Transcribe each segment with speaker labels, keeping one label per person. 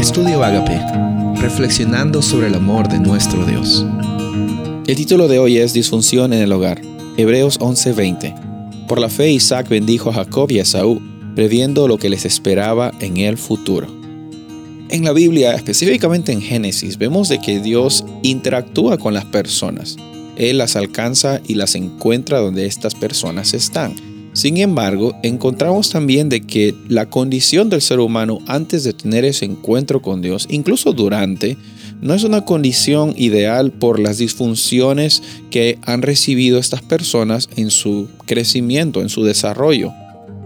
Speaker 1: Estudio Agape, reflexionando sobre el amor de nuestro Dios.
Speaker 2: El título de hoy es Disfunción en el hogar, Hebreos 11:20. Por la fe Isaac bendijo a Jacob y a Saúl, previendo lo que les esperaba en el futuro. En la Biblia, específicamente en Génesis, vemos de que Dios interactúa con las personas. Él las alcanza y las encuentra donde estas personas están. Sin embargo, encontramos también de que la condición del ser humano antes de tener ese encuentro con Dios, incluso durante, no es una condición ideal por las disfunciones que han recibido estas personas en su crecimiento, en su desarrollo.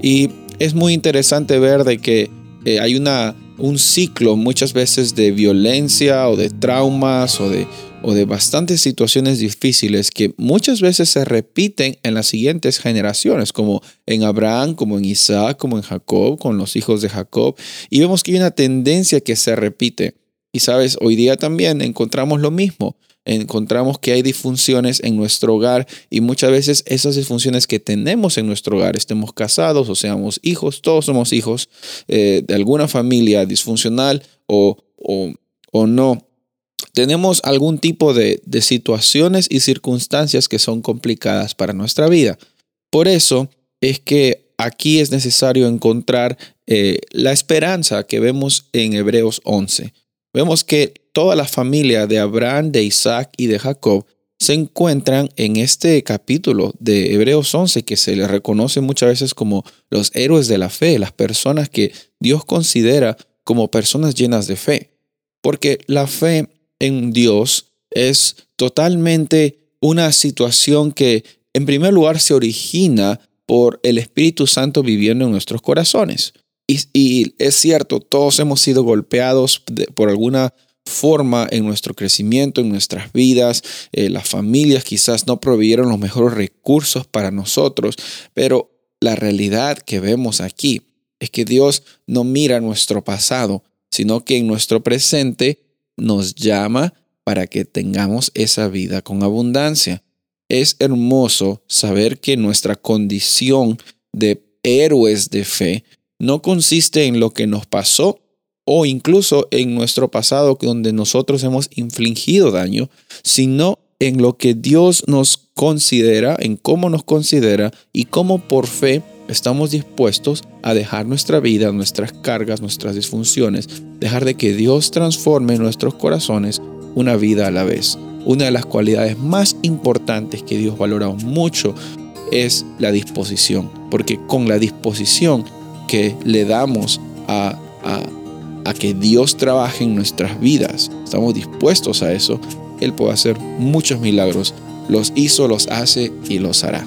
Speaker 2: Y es muy interesante ver de que eh, hay una, un ciclo muchas veces de violencia o de traumas o de o de bastantes situaciones difíciles que muchas veces se repiten en las siguientes generaciones, como en Abraham, como en Isaac, como en Jacob, con los hijos de Jacob. Y vemos que hay una tendencia que se repite. Y sabes, hoy día también encontramos lo mismo. Encontramos que hay disfunciones en nuestro hogar y muchas veces esas disfunciones que tenemos en nuestro hogar, estemos casados o seamos hijos, todos somos hijos eh, de alguna familia disfuncional o, o, o no, tenemos algún tipo de, situaciones y circunstancias que son complicadas para nuestra vida. Por eso es que aquí es necesario encontrar eh, la esperanza que vemos en Hebreos 11. Vemos que toda la familia de Abraham, de Isaac y de Jacob se encuentran en este capítulo de Hebreos 11 que se les reconoce muchas veces como los héroes de la fe, las personas que Dios considera como personas llenas de fe. Porque la fe en Dios es totalmente una situación que en primer lugar se origina por el Espíritu Santo viviendo en nuestros corazones. Y, es cierto, todos hemos sido golpeados por alguna forma en nuestro crecimiento, en nuestras vidas. Eh, las familias quizás no proveyeron los mejores recursos para nosotros, pero la realidad que vemos aquí es que Dios no mira nuestro pasado, sino que en nuestro presente nos llama para que tengamos esa vida con abundancia. Es hermoso saber que nuestra condición de héroes de fe no consiste en lo que nos pasó o incluso en nuestro pasado donde nosotros hemos infligido daño, sino en lo que Dios nos considera, en cómo nos considera y cómo por fe estamos dispuestos a dejar nuestra vida, nuestras cargas, nuestras disfunciones, dejar de que Dios transforme nuestros corazones una vida a la vez. Una de las cualidades más importantes que Dios valora mucho es la disposición, porque con la disposición que le damos a, a, a que Dios trabaje en nuestras vidas, estamos dispuestos a eso, Él puede hacer muchos milagros. Los hizo, los hace y los hará.